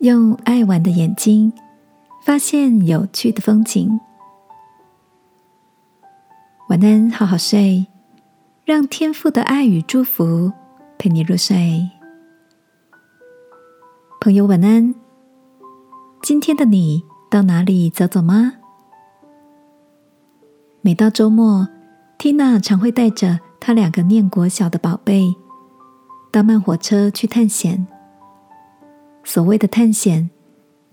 用爱玩的眼睛发现有趣的风景。晚安，好好睡，让天赋的爱与祝福陪你入睡。朋友，晚安。今天的你到哪里走走吗？每到周末，Tina 常会带着她两个念国小的宝贝，搭慢火车去探险。所谓的探险，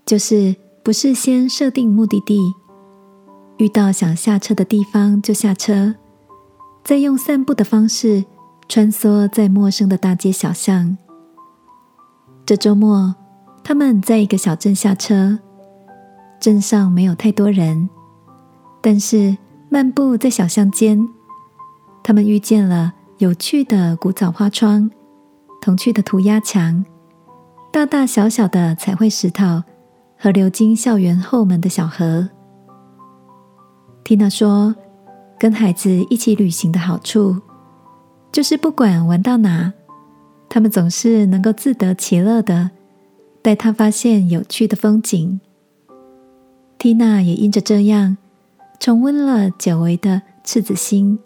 就是不是先设定目的地，遇到想下车的地方就下车，再用散步的方式穿梭在陌生的大街小巷。这周末，他们在一个小镇下车，镇上没有太多人，但是漫步在小巷间，他们遇见了有趣的古早花窗、童趣的涂鸦墙。大大小小的彩绘石头和流经校园后门的小河。缇娜说：“跟孩子一起旅行的好处，就是不管玩到哪，他们总是能够自得其乐的带他发现有趣的风景。”缇娜也因着这样，重温了久违的赤子心。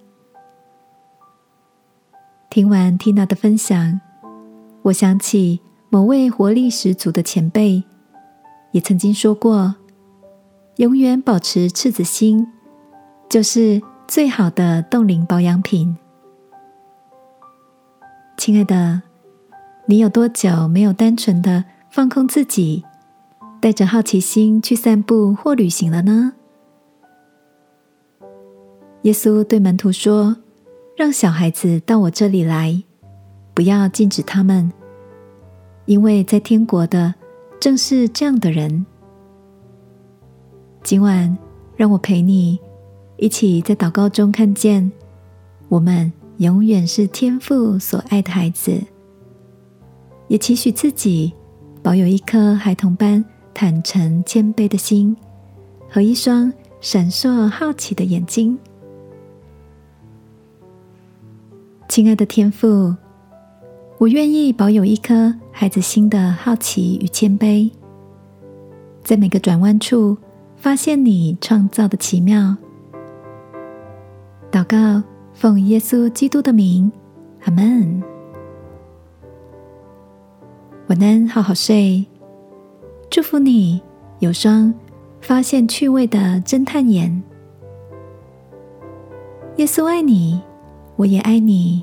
听完缇娜的分享，我想起。某位活力十足的前辈也曾经说过：“永远保持赤子心，就是最好的冻龄保养品。”亲爱的，你有多久没有单纯的放空自己，带着好奇心去散步或旅行了呢？耶稣对门徒说：“让小孩子到我这里来，不要禁止他们。”因为在天国的正是这样的人。今晚，让我陪你一起在祷告中看见，我们永远是天父所爱的孩子，也期许自己保有一颗孩童般坦诚谦卑的心和一双闪烁好奇的眼睛。亲爱的天父。我愿意保有一颗孩子心的好奇与谦卑，在每个转弯处发现你创造的奇妙。祷告，奉耶稣基督的名，阿门。晚安，好好睡。祝福你有双发现趣味的侦探眼。耶稣爱你，我也爱你。